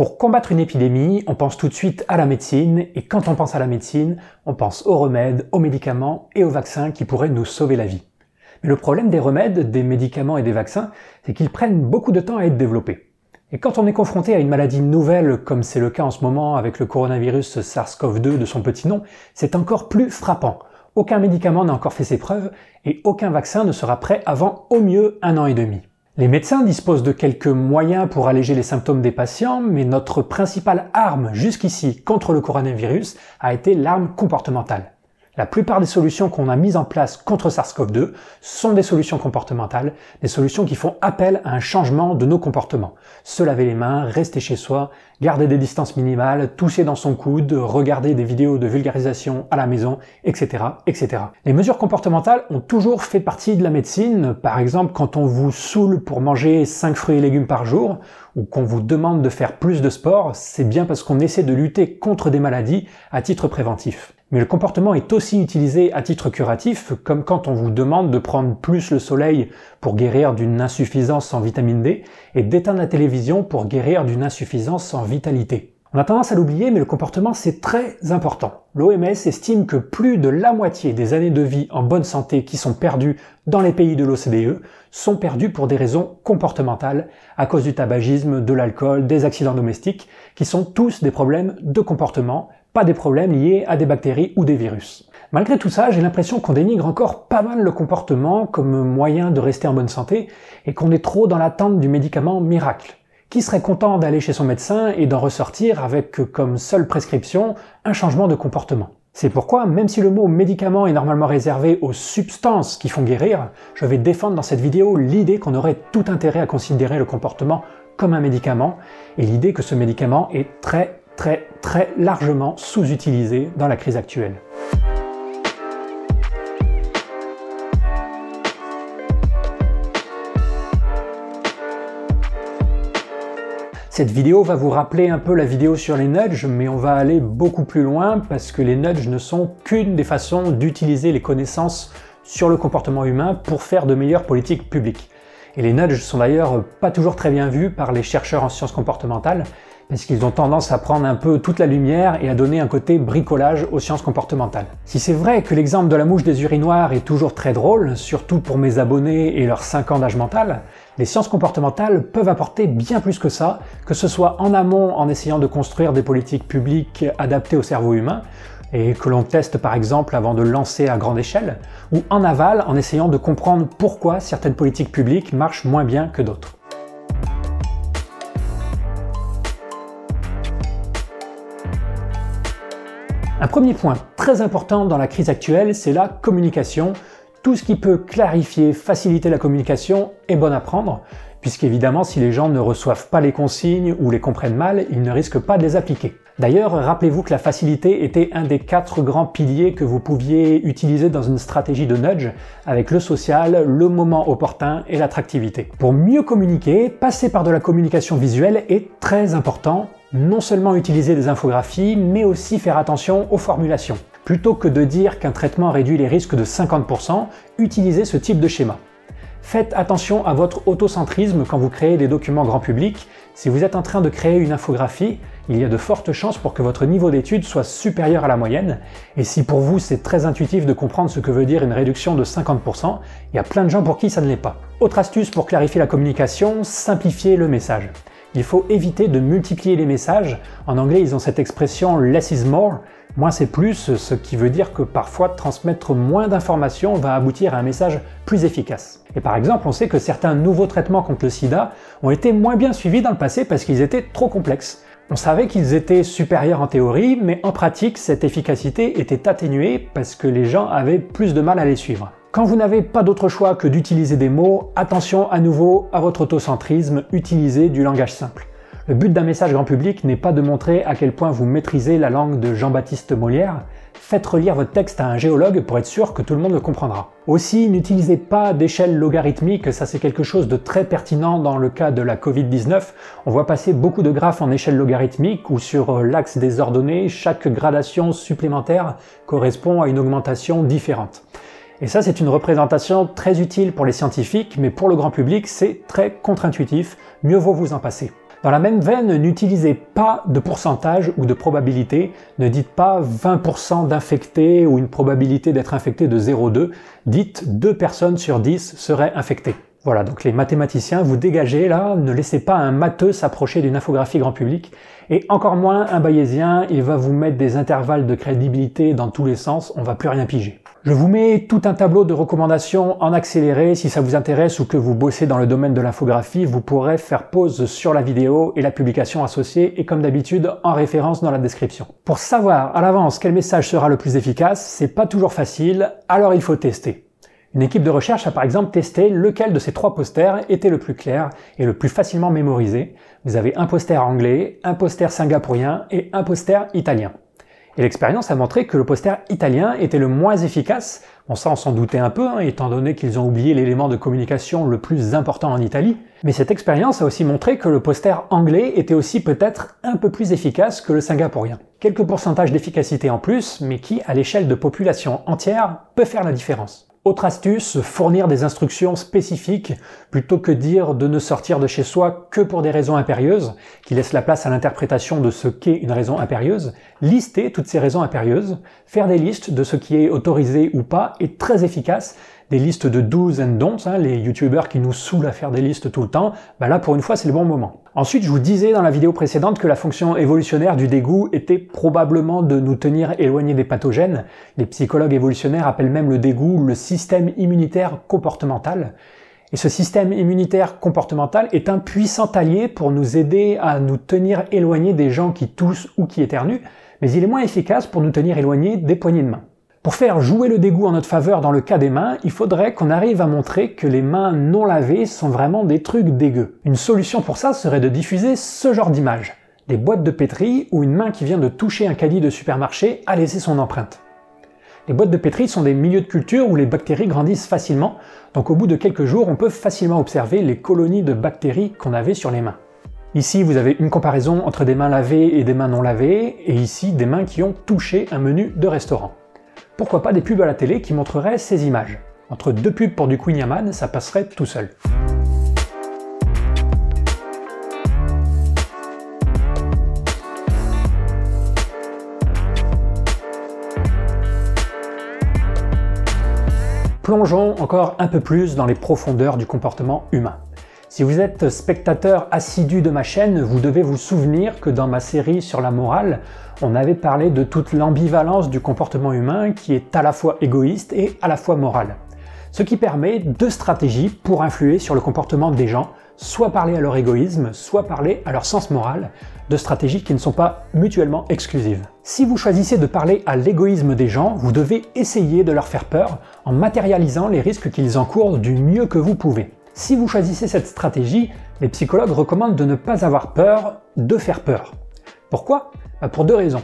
Pour combattre une épidémie, on pense tout de suite à la médecine, et quand on pense à la médecine, on pense aux remèdes, aux médicaments et aux vaccins qui pourraient nous sauver la vie. Mais le problème des remèdes, des médicaments et des vaccins, c'est qu'ils prennent beaucoup de temps à être développés. Et quand on est confronté à une maladie nouvelle, comme c'est le cas en ce moment avec le coronavirus SARS-CoV-2 de son petit nom, c'est encore plus frappant. Aucun médicament n'a encore fait ses preuves et aucun vaccin ne sera prêt avant au mieux un an et demi. Les médecins disposent de quelques moyens pour alléger les symptômes des patients, mais notre principale arme jusqu'ici contre le coronavirus a été l'arme comportementale. La plupart des solutions qu'on a mises en place contre SARS-CoV-2 sont des solutions comportementales, des solutions qui font appel à un changement de nos comportements. Se laver les mains, rester chez soi, garder des distances minimales, tousser dans son coude, regarder des vidéos de vulgarisation à la maison, etc., etc. Les mesures comportementales ont toujours fait partie de la médecine. Par exemple, quand on vous saoule pour manger 5 fruits et légumes par jour, ou qu'on vous demande de faire plus de sport, c'est bien parce qu'on essaie de lutter contre des maladies à titre préventif. Mais le comportement est aussi utilisé à titre curatif, comme quand on vous demande de prendre plus le soleil pour guérir d'une insuffisance en vitamine D et d'éteindre la télévision pour guérir d'une insuffisance en vitalité. On a tendance à l'oublier, mais le comportement c'est très important. L'OMS estime que plus de la moitié des années de vie en bonne santé qui sont perdues dans les pays de l'OCDE sont perdues pour des raisons comportementales, à cause du tabagisme, de l'alcool, des accidents domestiques, qui sont tous des problèmes de comportement, pas des problèmes liés à des bactéries ou des virus. Malgré tout ça, j'ai l'impression qu'on dénigre encore pas mal le comportement comme moyen de rester en bonne santé et qu'on est trop dans l'attente du médicament miracle. Qui serait content d'aller chez son médecin et d'en ressortir avec comme seule prescription un changement de comportement? C'est pourquoi, même si le mot médicament est normalement réservé aux substances qui font guérir, je vais défendre dans cette vidéo l'idée qu'on aurait tout intérêt à considérer le comportement comme un médicament et l'idée que ce médicament est très très très largement sous-utilisé dans la crise actuelle. Cette vidéo va vous rappeler un peu la vidéo sur les nudges, mais on va aller beaucoup plus loin parce que les nudges ne sont qu'une des façons d'utiliser les connaissances sur le comportement humain pour faire de meilleures politiques publiques. Et les nudges sont d'ailleurs pas toujours très bien vus par les chercheurs en sciences comportementales, parce qu'ils ont tendance à prendre un peu toute la lumière et à donner un côté bricolage aux sciences comportementales. Si c'est vrai que l'exemple de la mouche des urinoirs est toujours très drôle, surtout pour mes abonnés et leurs 5 ans d'âge mental, les sciences comportementales peuvent apporter bien plus que ça, que ce soit en amont en essayant de construire des politiques publiques adaptées au cerveau humain, et que l'on teste par exemple avant de lancer à grande échelle, ou en aval en essayant de comprendre pourquoi certaines politiques publiques marchent moins bien que d'autres. Un premier point très important dans la crise actuelle, c'est la communication. Tout ce qui peut clarifier, faciliter la communication est bon à prendre, puisqu'évidemment si les gens ne reçoivent pas les consignes ou les comprennent mal, ils ne risquent pas de les appliquer. D'ailleurs, rappelez-vous que la facilité était un des quatre grands piliers que vous pouviez utiliser dans une stratégie de nudge, avec le social, le moment opportun et l'attractivité. Pour mieux communiquer, passer par de la communication visuelle est très important non seulement utiliser des infographies, mais aussi faire attention aux formulations. Plutôt que de dire qu'un traitement réduit les risques de 50%, utilisez ce type de schéma. Faites attention à votre autocentrisme quand vous créez des documents grand public. Si vous êtes en train de créer une infographie, il y a de fortes chances pour que votre niveau d'étude soit supérieur à la moyenne. Et si pour vous c'est très intuitif de comprendre ce que veut dire une réduction de 50%, il y a plein de gens pour qui ça ne l'est pas. Autre astuce pour clarifier la communication, simplifier le message. Il faut éviter de multiplier les messages. En anglais, ils ont cette expression less is more. Moins c'est plus, ce qui veut dire que parfois transmettre moins d'informations va aboutir à un message plus efficace. Et par exemple, on sait que certains nouveaux traitements contre le sida ont été moins bien suivis dans le passé parce qu'ils étaient trop complexes. On savait qu'ils étaient supérieurs en théorie, mais en pratique, cette efficacité était atténuée parce que les gens avaient plus de mal à les suivre. Quand vous n'avez pas d'autre choix que d'utiliser des mots, attention à nouveau à votre autocentrisme, utilisez du langage simple. Le but d'un message grand public n'est pas de montrer à quel point vous maîtrisez la langue de Jean-Baptiste Molière, faites relire votre texte à un géologue pour être sûr que tout le monde le comprendra. Aussi, n'utilisez pas d'échelle logarithmique, ça c'est quelque chose de très pertinent dans le cas de la Covid-19. On voit passer beaucoup de graphes en échelle logarithmique où sur l'axe des ordonnées, chaque gradation supplémentaire correspond à une augmentation différente. Et ça, c'est une représentation très utile pour les scientifiques, mais pour le grand public, c'est très contre-intuitif, mieux vaut vous en passer. Dans la même veine, n'utilisez pas de pourcentage ou de probabilité. Ne dites pas 20% d'infectés ou une probabilité d'être infecté de 0,2. Dites 2 personnes sur 10 seraient infectées. Voilà, donc les mathématiciens, vous dégagez là, ne laissez pas un matheux s'approcher d'une infographie grand public, et encore moins un bayésien, il va vous mettre des intervalles de crédibilité dans tous les sens, on va plus rien piger. Je vous mets tout un tableau de recommandations en accéléré, si ça vous intéresse ou que vous bossez dans le domaine de l'infographie, vous pourrez faire pause sur la vidéo et la publication associée, et comme d'habitude, en référence dans la description. Pour savoir à l'avance quel message sera le plus efficace, c'est pas toujours facile, alors il faut tester. Une équipe de recherche a par exemple testé lequel de ces trois posters était le plus clair et le plus facilement mémorisé. Vous avez un poster anglais, un poster singapourien et un poster italien. Et l'expérience a montré que le poster italien était le moins efficace. Bon ça on s'en doutait un peu, hein, étant donné qu'ils ont oublié l'élément de communication le plus important en Italie. Mais cette expérience a aussi montré que le poster anglais était aussi peut-être un peu plus efficace que le singapourien. Quelques pourcentages d'efficacité en plus, mais qui, à l'échelle de population entière, peut faire la différence. Autre astuce, fournir des instructions spécifiques plutôt que dire de ne sortir de chez soi que pour des raisons impérieuses, qui laissent la place à l'interprétation de ce qu'est une raison impérieuse. Lister toutes ces raisons impérieuses, faire des listes de ce qui est autorisé ou pas est très efficace des listes de do's and don'ts, les youtubeurs qui nous saoulent à faire des listes tout le temps, bah là pour une fois c'est le bon moment. Ensuite, je vous disais dans la vidéo précédente que la fonction évolutionnaire du dégoût était probablement de nous tenir éloignés des pathogènes. Les psychologues évolutionnaires appellent même le dégoût le système immunitaire comportemental. Et ce système immunitaire comportemental est un puissant allié pour nous aider à nous tenir éloignés des gens qui toussent ou qui éternuent, mais il est moins efficace pour nous tenir éloignés des poignées de main. Pour faire jouer le dégoût en notre faveur dans le cas des mains, il faudrait qu'on arrive à montrer que les mains non lavées sont vraiment des trucs dégueux. Une solution pour ça serait de diffuser ce genre d'image. Des boîtes de pétri où une main qui vient de toucher un caddie de supermarché a laissé son empreinte. Les boîtes de pétri sont des milieux de culture où les bactéries grandissent facilement, donc au bout de quelques jours, on peut facilement observer les colonies de bactéries qu'on avait sur les mains. Ici, vous avez une comparaison entre des mains lavées et des mains non lavées, et ici, des mains qui ont touché un menu de restaurant pourquoi pas des pubs à la télé qui montreraient ces images. Entre deux pubs pour du Queen Yaman, ça passerait tout seul. Plongeons encore un peu plus dans les profondeurs du comportement humain. Si vous êtes spectateur assidu de ma chaîne, vous devez vous souvenir que dans ma série sur la morale, on avait parlé de toute l'ambivalence du comportement humain qui est à la fois égoïste et à la fois moral. Ce qui permet deux stratégies pour influer sur le comportement des gens, soit parler à leur égoïsme, soit parler à leur sens moral, deux stratégies qui ne sont pas mutuellement exclusives. Si vous choisissez de parler à l'égoïsme des gens, vous devez essayer de leur faire peur en matérialisant les risques qu'ils encourent du mieux que vous pouvez. Si vous choisissez cette stratégie, les psychologues recommandent de ne pas avoir peur de faire peur. Pourquoi? Bah, Pour deux raisons.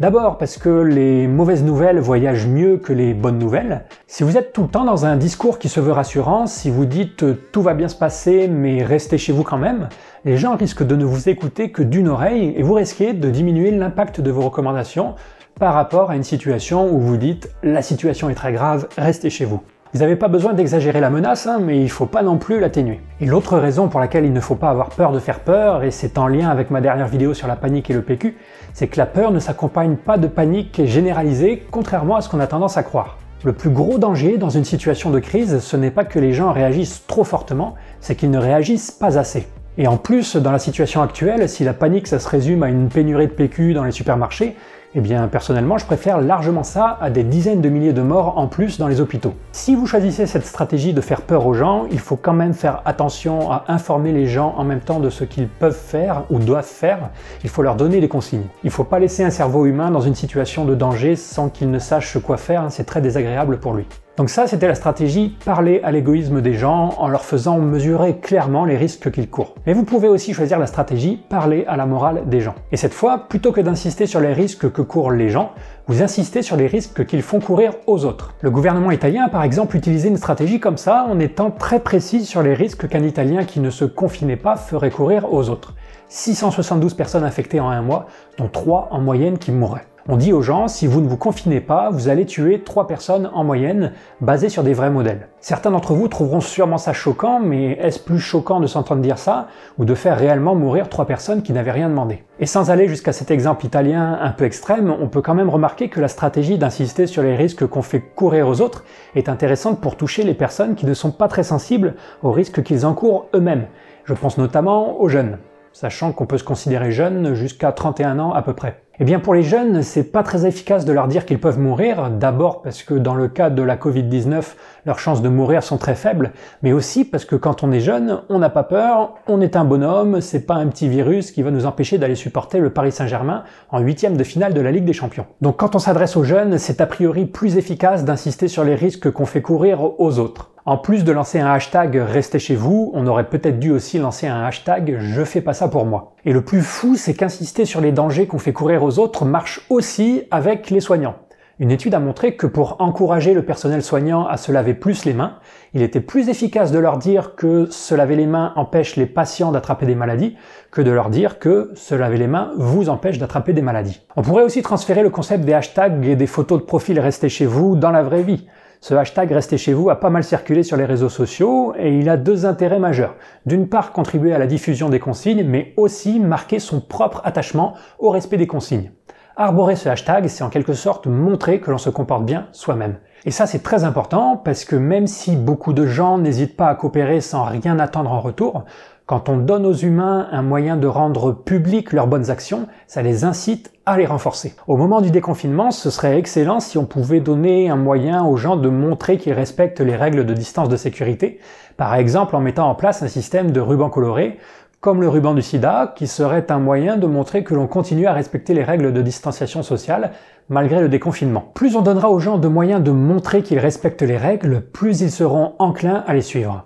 D'abord parce que les mauvaises nouvelles voyagent mieux que les bonnes nouvelles. Si vous êtes tout le temps dans un discours qui se veut rassurant, si vous dites tout va bien se passer mais restez chez vous quand même, les gens risquent de ne vous écouter que d'une oreille et vous risquez de diminuer l'impact de vos recommandations par rapport à une situation où vous dites la situation est très grave, restez chez vous. Vous n'avez pas besoin d'exagérer la menace, hein, mais il faut pas non plus l'atténuer. Et l'autre raison pour laquelle il ne faut pas avoir peur de faire peur, et c'est en lien avec ma dernière vidéo sur la panique et le PQ, c'est que la peur ne s'accompagne pas de panique généralisée, contrairement à ce qu'on a tendance à croire. Le plus gros danger dans une situation de crise, ce n'est pas que les gens réagissent trop fortement, c'est qu'ils ne réagissent pas assez. Et en plus, dans la situation actuelle, si la panique ça se résume à une pénurie de PQ dans les supermarchés, eh bien, personnellement, je préfère largement ça à des dizaines de milliers de morts en plus dans les hôpitaux. Si vous choisissez cette stratégie de faire peur aux gens, il faut quand même faire attention à informer les gens en même temps de ce qu'ils peuvent faire ou doivent faire. Il faut leur donner des consignes. Il ne faut pas laisser un cerveau humain dans une situation de danger sans qu'il ne sache quoi faire, c'est très désagréable pour lui. Donc ça, c'était la stratégie parler à l'égoïsme des gens en leur faisant mesurer clairement les risques qu'ils courent. Mais vous pouvez aussi choisir la stratégie parler à la morale des gens. Et cette fois, plutôt que d'insister sur les risques que courent les gens, vous insistez sur les risques qu'ils font courir aux autres. Le gouvernement italien a par exemple utilisé une stratégie comme ça en étant très précis sur les risques qu'un Italien qui ne se confinait pas ferait courir aux autres. 672 personnes infectées en un mois, dont 3 en moyenne qui mourraient. On dit aux gens, si vous ne vous confinez pas, vous allez tuer 3 personnes en moyenne, basées sur des vrais modèles. Certains d'entre vous trouveront sûrement ça choquant, mais est-ce plus choquant de s'entendre dire ça, ou de faire réellement mourir 3 personnes qui n'avaient rien demandé? Et sans aller jusqu'à cet exemple italien un peu extrême, on peut quand même remarquer que la stratégie d'insister sur les risques qu'on fait courir aux autres est intéressante pour toucher les personnes qui ne sont pas très sensibles aux risques qu'ils encourent eux-mêmes. Je pense notamment aux jeunes sachant qu'on peut se considérer jeune jusqu'à 31 ans à peu près. Eh bien pour les jeunes, c'est pas très efficace de leur dire qu'ils peuvent mourir, d'abord parce que dans le cas de la Covid-19, leurs chances de mourir sont très faibles, mais aussi parce que quand on est jeune, on n'a pas peur, on est un bonhomme, c'est pas un petit virus qui va nous empêcher d'aller supporter le Paris Saint-Germain en huitième de finale de la Ligue des Champions. Donc quand on s'adresse aux jeunes, c'est a priori plus efficace d'insister sur les risques qu'on fait courir aux autres. En plus de lancer un hashtag restez chez vous, on aurait peut-être dû aussi lancer un hashtag je fais pas ça pour moi. Et le plus fou, c'est qu'insister sur les dangers qu'on fait courir aux autres marche aussi avec les soignants. Une étude a montré que pour encourager le personnel soignant à se laver plus les mains, il était plus efficace de leur dire que se laver les mains empêche les patients d'attraper des maladies que de leur dire que se laver les mains vous empêche d'attraper des maladies. On pourrait aussi transférer le concept des hashtags et des photos de profil restez chez vous dans la vraie vie. Ce hashtag Restez chez vous a pas mal circulé sur les réseaux sociaux et il a deux intérêts majeurs. D'une part, contribuer à la diffusion des consignes, mais aussi marquer son propre attachement au respect des consignes. Arborer ce hashtag, c'est en quelque sorte montrer que l'on se comporte bien soi-même. Et ça, c'est très important parce que même si beaucoup de gens n'hésitent pas à coopérer sans rien attendre en retour, quand on donne aux humains un moyen de rendre public leurs bonnes actions, ça les incite à les renforcer. Au moment du déconfinement, ce serait excellent si on pouvait donner un moyen aux gens de montrer qu'ils respectent les règles de distance de sécurité, par exemple en mettant en place un système de rubans colorés, comme le ruban du sida, qui serait un moyen de montrer que l'on continue à respecter les règles de distanciation sociale malgré le déconfinement. Plus on donnera aux gens de moyens de montrer qu'ils respectent les règles, plus ils seront enclins à les suivre.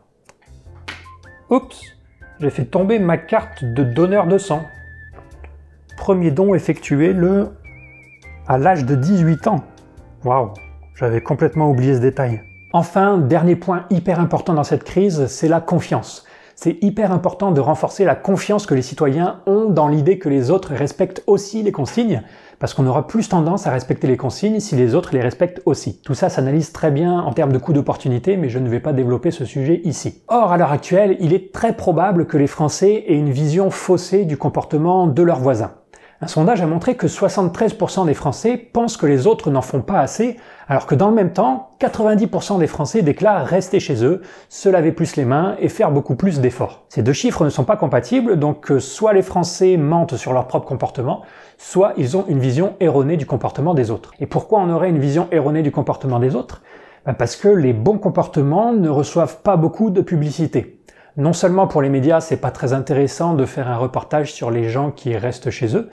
Oups j'ai fait tomber ma carte de donneur de sang. Premier don effectué le à l'âge de 18 ans. Waouh, j'avais complètement oublié ce détail. Enfin, dernier point hyper important dans cette crise, c'est la confiance. C'est hyper important de renforcer la confiance que les citoyens ont dans l'idée que les autres respectent aussi les consignes, parce qu'on aura plus tendance à respecter les consignes si les autres les respectent aussi. Tout ça s'analyse très bien en termes de coûts d'opportunité, mais je ne vais pas développer ce sujet ici. Or, à l'heure actuelle, il est très probable que les Français aient une vision faussée du comportement de leurs voisins. Un sondage a montré que 73% des Français pensent que les autres n'en font pas assez, alors que dans le même temps, 90% des Français déclarent rester chez eux, se laver plus les mains et faire beaucoup plus d'efforts. Ces deux chiffres ne sont pas compatibles, donc euh, soit les Français mentent sur leur propre comportement, soit ils ont une vision erronée du comportement des autres. Et pourquoi on aurait une vision erronée du comportement des autres? Ben Parce que les bons comportements ne reçoivent pas beaucoup de publicité. Non seulement pour les médias, c'est pas très intéressant de faire un reportage sur les gens qui restent chez eux,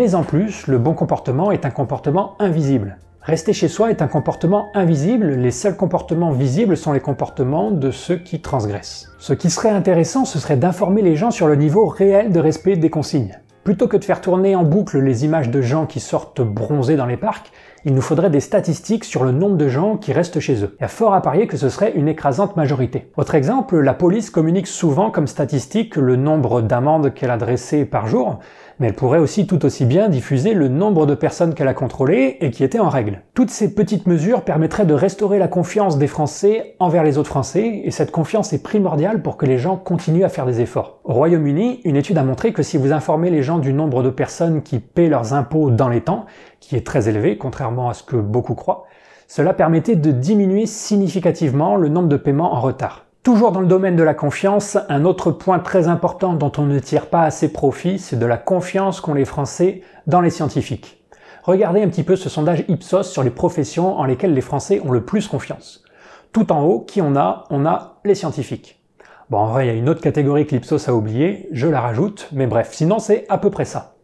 Mais en plus, le bon comportement est un comportement invisible. Rester chez soi est un comportement invisible, les seuls comportements visibles sont les comportements de ceux qui transgressent. Ce qui serait intéressant, ce serait d'informer les gens sur le niveau réel de respect des consignes. Plutôt que de faire tourner en boucle les images de gens qui sortent bronzés dans les parcs, il nous faudrait des statistiques sur le nombre de gens qui restent chez eux. Il y a fort à parier que ce serait une écrasante majorité. Autre exemple, la police communique souvent comme statistique le nombre d'amendes qu'elle a dressées par jour, mais elle pourrait aussi tout aussi bien diffuser le nombre de personnes qu'elle a contrôlées et qui étaient en règle. Toutes ces petites mesures permettraient de restaurer la confiance des Français envers les autres Français, et cette confiance est primordiale pour que les gens continuent à faire des efforts. Au Royaume-Uni, une étude a montré que si vous informez les gens du nombre de personnes qui paient leurs impôts dans les temps, qui est très élevé, contrairement à ce que beaucoup croient, cela permettait de diminuer significativement le nombre de paiements en retard. Toujours dans le domaine de la confiance, un autre point très important dont on ne tire pas assez profit, c'est de la confiance qu'ont les Français dans les scientifiques. Regardez un petit peu ce sondage Ipsos sur les professions en lesquelles les Français ont le plus confiance. Tout en haut, qui on a? On a les scientifiques. Bon, en vrai, il y a une autre catégorie que l'Ipsos a oubliée, je la rajoute, mais bref, sinon c'est à peu près ça.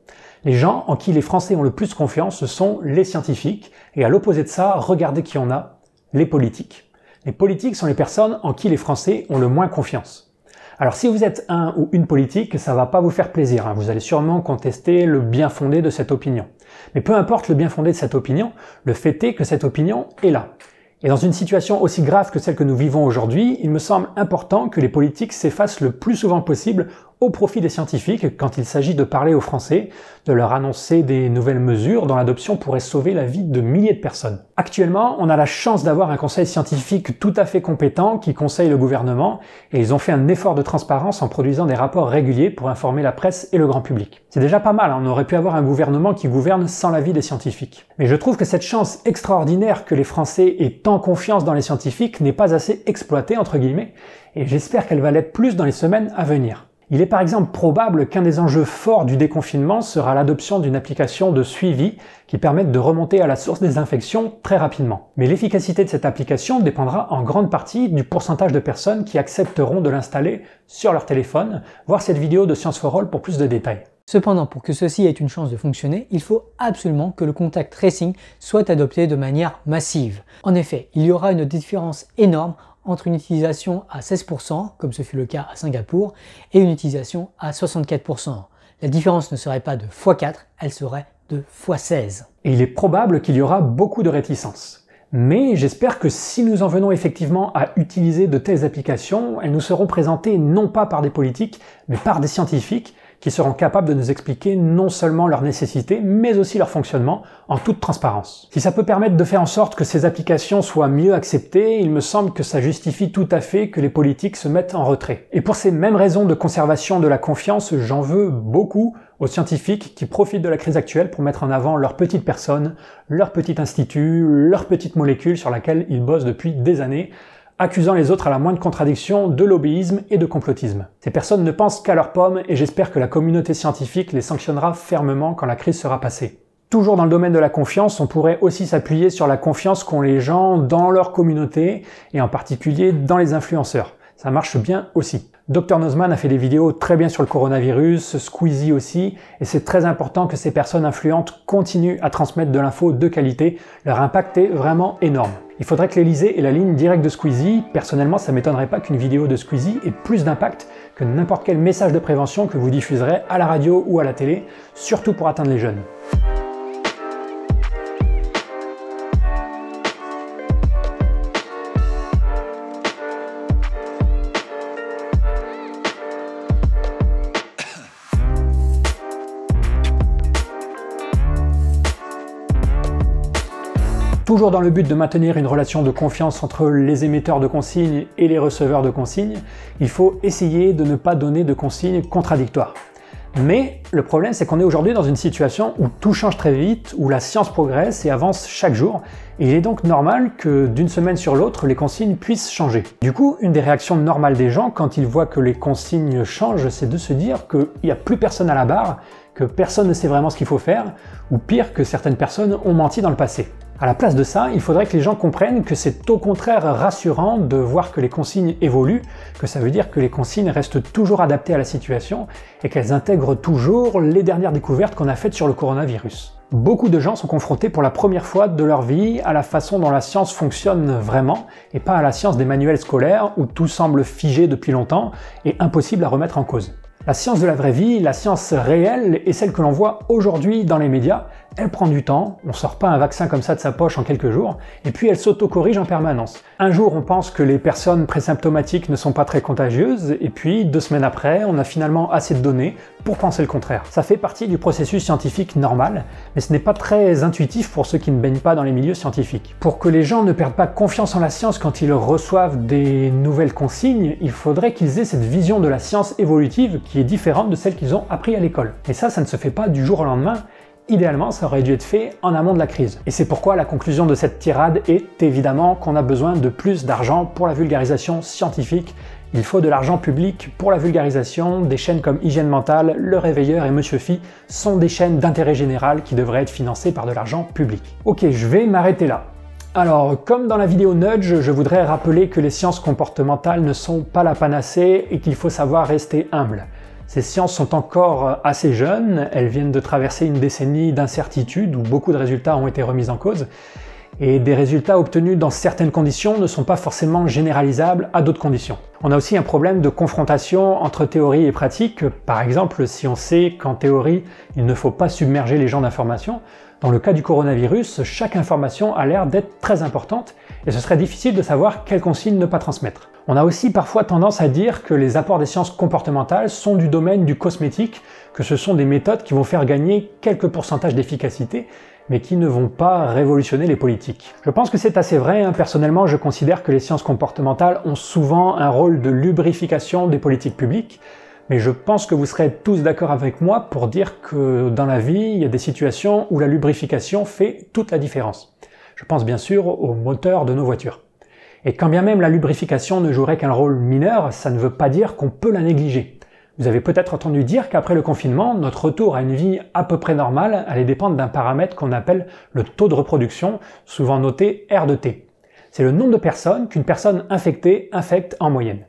Les gens en qui les Français ont le plus confiance, ce sont les scientifiques, et à l'opposé de ça, regardez qui on a Les politiques. Les politiques sont les personnes en qui les Français ont le moins confiance. Alors si vous êtes un ou une politique, ça va pas vous faire plaisir. Hein. Vous allez sûrement contester le bien fondé de cette opinion. Mais peu importe le bien fondé de cette opinion, le fait est que cette opinion est là. Et dans une situation aussi grave que celle que nous vivons aujourd'hui, il me semble important que les politiques s'effacent le plus souvent possible au profit des scientifiques quand il s'agit de parler aux Français, de leur annoncer des nouvelles mesures dont l'adoption pourrait sauver la vie de milliers de personnes. Actuellement, on a la chance d'avoir un conseil scientifique tout à fait compétent qui conseille le gouvernement et ils ont fait un effort de transparence en produisant des rapports réguliers pour informer la presse et le grand public. C'est déjà pas mal, hein. on aurait pu avoir un gouvernement qui gouverne sans l'avis des scientifiques. Mais je trouve que cette chance extraordinaire que les Français aient tant confiance dans les scientifiques n'est pas assez exploitée entre guillemets et j'espère qu'elle va l'être plus dans les semaines à venir. Il est par exemple probable qu'un des enjeux forts du déconfinement sera l'adoption d'une application de suivi qui permette de remonter à la source des infections très rapidement. Mais l'efficacité de cette application dépendra en grande partie du pourcentage de personnes qui accepteront de l'installer sur leur téléphone. Voir cette vidéo de Science for All pour plus de détails. Cependant, pour que ceci ait une chance de fonctionner, il faut absolument que le contact tracing soit adopté de manière massive. En effet, il y aura une différence énorme entre une utilisation à 16%, comme ce fut le cas à Singapour, et une utilisation à 64%. La différence ne serait pas de x4, elle serait de x16. Et il est probable qu'il y aura beaucoup de réticences. Mais j'espère que si nous en venons effectivement à utiliser de telles applications, elles nous seront présentées non pas par des politiques, mais par des scientifiques qui seront capables de nous expliquer non seulement leur nécessité, mais aussi leur fonctionnement en toute transparence. Si ça peut permettre de faire en sorte que ces applications soient mieux acceptées, il me semble que ça justifie tout à fait que les politiques se mettent en retrait. Et pour ces mêmes raisons de conservation de la confiance, j'en veux beaucoup aux scientifiques qui profitent de la crise actuelle pour mettre en avant leur petite personne, leur petit institut, leur petite molécule sur laquelle ils bossent depuis des années, accusant les autres à la moindre contradiction de lobbyisme et de complotisme. Ces personnes ne pensent qu'à leurs pommes et j'espère que la communauté scientifique les sanctionnera fermement quand la crise sera passée. Toujours dans le domaine de la confiance, on pourrait aussi s'appuyer sur la confiance qu'ont les gens dans leur communauté et en particulier dans les influenceurs. Ça marche bien aussi. Dr Nozman a fait des vidéos très bien sur le coronavirus, Squeezie aussi, et c'est très important que ces personnes influentes continuent à transmettre de l'info de qualité. Leur impact est vraiment énorme. Il faudrait que l'Elysée ait la ligne directe de Squeezie. Personnellement, ça m'étonnerait pas qu'une vidéo de Squeezie ait plus d'impact que n'importe quel message de prévention que vous diffuserez à la radio ou à la télé, surtout pour atteindre les jeunes. Toujours dans le but de maintenir une relation de confiance entre les émetteurs de consignes et les receveurs de consignes, il faut essayer de ne pas donner de consignes contradictoires. Mais le problème, c'est qu'on est aujourd'hui dans une situation où tout change très vite, où la science progresse et avance chaque jour, et il est donc normal que d'une semaine sur l'autre, les consignes puissent changer. Du coup, une des réactions normales des gens quand ils voient que les consignes changent, c'est de se dire qu'il n'y a plus personne à la barre, que personne ne sait vraiment ce qu'il faut faire, ou pire, que certaines personnes ont menti dans le passé. À la place de ça, il faudrait que les gens comprennent que c'est au contraire rassurant de voir que les consignes évoluent, que ça veut dire que les consignes restent toujours adaptées à la situation et qu'elles intègrent toujours les dernières découvertes qu'on a faites sur le coronavirus. Beaucoup de gens sont confrontés pour la première fois de leur vie à la façon dont la science fonctionne vraiment et pas à la science des manuels scolaires où tout semble figé depuis longtemps et impossible à remettre en cause. La science de la vraie vie, la science réelle et celle que l'on voit aujourd'hui dans les médias, elle prend du temps, on sort pas un vaccin comme ça de sa poche en quelques jours, et puis elle s'auto-corrige en permanence. Un jour on pense que les personnes présymptomatiques ne sont pas très contagieuses, et puis deux semaines après on a finalement assez de données pour penser le contraire. Ça fait partie du processus scientifique normal, mais ce n'est pas très intuitif pour ceux qui ne baignent pas dans les milieux scientifiques. Pour que les gens ne perdent pas confiance en la science quand ils reçoivent des nouvelles consignes, il faudrait qu'ils aient cette vision de la science évolutive qui est différente de celle qu'ils ont appris à l'école. Et ça, ça ne se fait pas du jour au lendemain, Idéalement, ça aurait dû être fait en amont de la crise. Et c'est pourquoi la conclusion de cette tirade est évidemment qu'on a besoin de plus d'argent pour la vulgarisation scientifique. Il faut de l'argent public pour la vulgarisation. Des chaînes comme Hygiène Mentale, Le Réveilleur et Monsieur Phi sont des chaînes d'intérêt général qui devraient être financées par de l'argent public. Ok, je vais m'arrêter là. Alors, comme dans la vidéo Nudge, je voudrais rappeler que les sciences comportementales ne sont pas la panacée et qu'il faut savoir rester humble. Ces sciences sont encore assez jeunes, elles viennent de traverser une décennie d'incertitude où beaucoup de résultats ont été remis en cause, Et des résultats obtenus dans certaines conditions ne sont pas forcément généralisables à d'autres conditions. On a aussi un problème de confrontation entre théorie et pratique. Par exemple, si on sait qu'en théorie, il ne faut pas submerger les gens d'informations, dans le cas du coronavirus, chaque information a l'air d'être très importante et ce serait difficile de savoir quelles consignes ne pas transmettre. On a aussi parfois tendance à dire que les apports des sciences comportementales sont du domaine du cosmétique, que ce sont des méthodes qui vont faire gagner quelques pourcentages d'efficacité, mais qui ne vont pas révolutionner les politiques. Je pense que c'est assez vrai, hein. personnellement je considère que les sciences comportementales ont souvent un rôle de lubrification des politiques publiques, mais je pense que vous serez tous d'accord avec moi pour dire que dans la vie, il y a des situations où la lubrification fait toute la différence. Je pense bien sûr au moteur de nos voitures. Et quand bien même la lubrification ne jouerait qu'un rôle mineur, ça ne veut pas dire qu'on peut la négliger. Vous avez peut-être entendu dire qu'après le confinement, notre retour à une vie à peu près normale allait dépendre d'un paramètre qu'on appelle le taux de reproduction, souvent noté R de T. C'est le nombre de personnes qu'une personne infectée infecte en moyenne.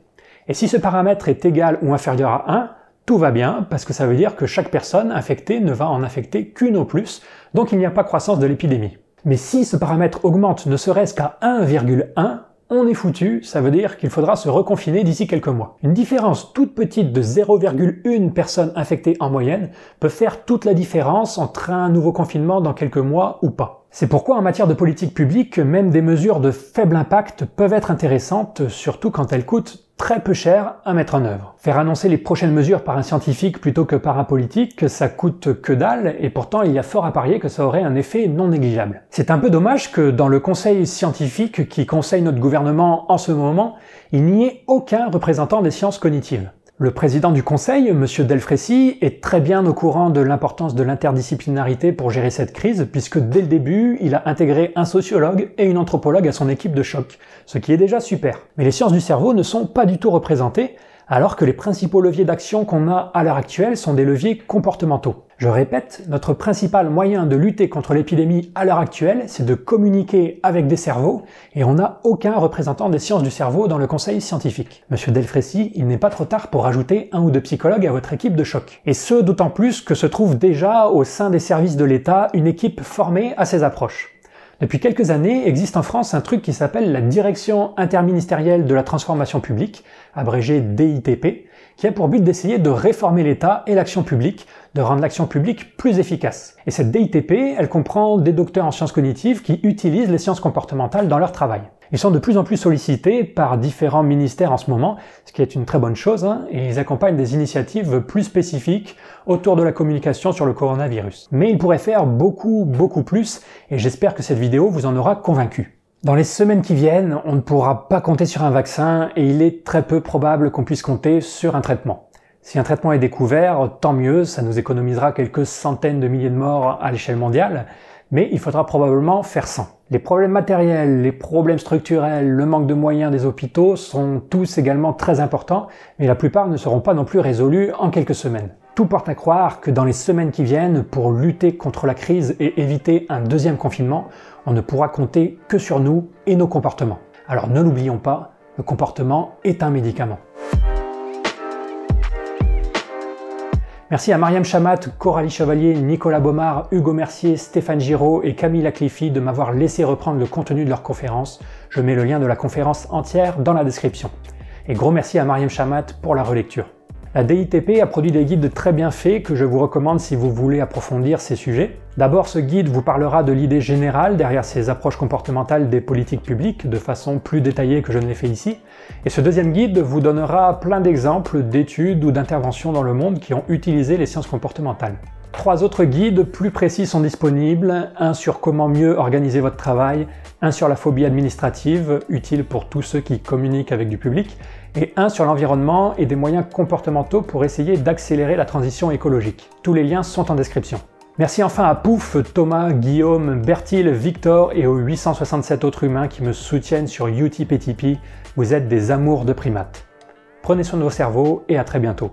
Et si ce paramètre est égal ou inférieur à 1, tout va bien, parce que ça veut dire que chaque personne infectée ne va en infecter qu'une au plus, donc il n'y a pas croissance de l'épidémie. Mais si ce paramètre augmente ne serait-ce qu'à 1,1, on est foutu, ça veut dire qu'il faudra se reconfiner d'ici quelques mois. Une différence toute petite de 0,1 personnes infectées en moyenne peut faire toute la différence entre un nouveau confinement dans quelques mois ou pas. C'est pourquoi en matière de politique publique, même des mesures de faible impact peuvent être intéressantes, surtout quand elles coûtent très peu cher à mettre en œuvre. Faire annoncer les prochaines mesures par un scientifique plutôt que par un politique, ça coûte que dalle, et pourtant il y a fort à parier que ça aurait un effet non négligeable. C'est un peu dommage que dans le conseil scientifique qui conseille notre gouvernement en ce moment, il n'y ait aucun représentant des sciences cognitives. Le président du conseil, M. Delfrécy, est très bien au courant de l'importance de l'interdisciplinarité pour gérer cette crise, puisque dès le début, il a intégré un sociologue et une anthropologue à son équipe de choc, ce qui est déjà super. Mais les sciences du cerveau ne sont pas du tout représentées, alors que les principaux leviers d'action qu'on a à l'heure actuelle sont des leviers comportementaux. Je répète, notre principal moyen de lutter contre l'épidémie à l'heure actuelle, c'est de communiquer avec des cerveaux, et on n'a aucun représentant des sciences du cerveau dans le conseil scientifique. Monsieur Delfrécy, il n'est pas trop tard pour ajouter un ou deux psychologues à votre équipe de choc. Et ce, d'autant plus que se trouve déjà au sein des services de l'État une équipe formée à ces approches. Depuis quelques années, existe en France un truc qui s'appelle la Direction interministérielle de la transformation publique, abrégé DITP, qui a pour but d'essayer de réformer l'État et l'action publique, de rendre l'action publique plus efficace. Et cette DITP, elle comprend des docteurs en sciences cognitives qui utilisent les sciences comportementales dans leur travail. Ils sont de plus en plus sollicités par différents ministères en ce moment, ce qui est une très bonne chose, hein, et ils accompagnent des initiatives plus spécifiques autour de la communication sur le coronavirus. Mais ils pourraient faire beaucoup, beaucoup plus, et j'espère que cette vidéo vous en aura convaincu. Dans les semaines qui viennent, on ne pourra pas compter sur un vaccin et il est très peu probable qu'on puisse compter sur un traitement. Si un traitement est découvert, tant mieux, ça nous économisera quelques centaines de milliers de morts à l'échelle mondiale, mais il faudra probablement faire sans. Les problèmes matériels, les problèmes structurels, le manque de moyens des hôpitaux sont tous également très importants, mais la plupart ne seront pas non plus résolus en quelques semaines. Tout porte à croire que dans les semaines qui viennent, pour lutter contre la crise et éviter un deuxième confinement, on ne pourra compter que sur nous et nos comportements. Alors ne l'oublions pas, le comportement est un médicament. Merci à Mariam Chamat, Coralie Chevalier, Nicolas Baumard, Hugo Mercier, Stéphane Giraud et Camille Lacliffi de m'avoir laissé reprendre le contenu de leur conférence. Je mets le lien de la conférence entière dans la description. Et gros merci à Mariam Chamat pour la relecture. La DITP a produit des guides très bien faits que je vous recommande si vous voulez approfondir ces sujets. D'abord, ce guide vous parlera de l'idée générale derrière ces approches comportementales des politiques publiques de façon plus détaillée que je ne l'ai fait ici. Et ce deuxième guide vous donnera plein d'exemples d'études ou d'interventions dans le monde qui ont utilisé les sciences comportementales. Trois autres guides plus précis sont disponibles, un sur comment mieux organiser votre travail, un sur la phobie administrative, utile pour tous ceux qui communiquent avec du public, et un sur l'environnement et des moyens comportementaux pour essayer d'accélérer la transition écologique. Tous les liens sont en description. Merci enfin à Pouf, Thomas, Guillaume, Bertil, Victor et aux 867 autres humains qui me soutiennent sur Utip et Tipeee. Vous êtes des amours de primates. Prenez soin de vos cerveaux et à très bientôt.